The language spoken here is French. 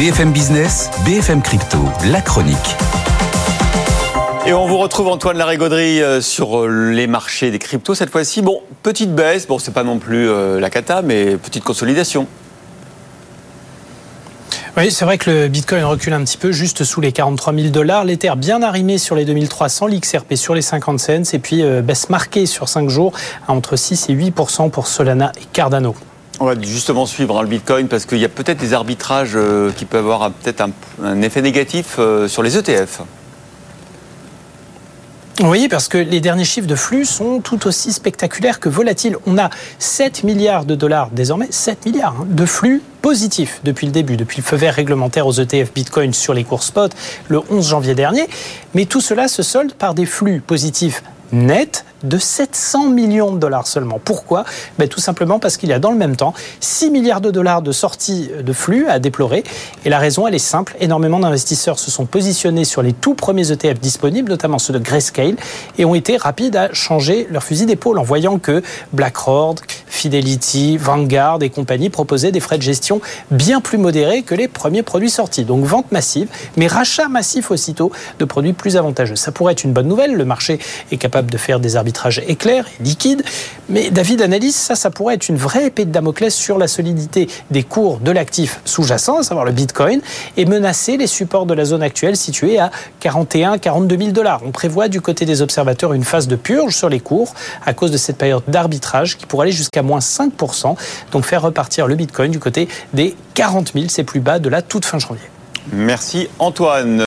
BFM Business, BFM Crypto, la chronique. Et on vous retrouve Antoine Larigauderie euh, sur euh, les marchés des cryptos cette fois-ci. Bon, petite baisse, bon c'est pas non plus euh, la cata, mais petite consolidation. Oui, c'est vrai que le Bitcoin recule un petit peu, juste sous les 43 000 dollars. L'Ether bien arrimé sur les 2300, l'XRP sur les 50 cents, et puis baisse marquée sur 5 jours à entre 6 et 8 pour Solana et Cardano. On va justement suivre hein, le Bitcoin parce qu'il y a peut-être des arbitrages qui peuvent avoir un, effet négatif sur les ETF. Oui, parce que les derniers chiffres de flux sont tout aussi spectaculaires que volatiles. On a 7 milliards de dollars désormais, 7 milliards hein, de flux positifs depuis le début, depuis le feu vert réglementaire aux ETF Bitcoin sur les cours spot le 11 janvier dernier. Mais tout cela se solde par des flux positifs nets de 700 millions de dollars seulement. Pourquoi? Ben, Tout simplement parce qu'il y a dans le même temps 6 milliards de dollars de sorties de flux à déplorer. Et la raison, elle est simple. Énormément d'investisseurs se sont positionnés sur les tout premiers ETF disponibles, notamment ceux de Grayscale, et ont été rapides à changer leur fusil d'épaule en voyant que BlackRock, Fidelity, Vanguard et compagnie proposaient des frais de gestion bien plus modérés que les premiers produits sortis. Donc vente massive, mais rachat massif aussitôt de produits plus avantageux. Ça pourrait être une bonne nouvelle. Le marché est capable de faire des arbitrages arbitrage éclair et liquide. Mais David analyse, ça, ça pourrait être une vraie épée de Damoclès sur la solidité des cours de l'actif sous-jacent, à savoir le Bitcoin, et menacer les supports de la zone actuelle située à 41 42 000 dollars. On prévoit du côté des observateurs une phase de purge sur les cours à cause de cette période d'arbitrage qui pourrait aller jusqu'à moins 5%, donc faire repartir le Bitcoin du côté des 40 000, c'est plus bas de la toute fin janvier. Merci Antoine.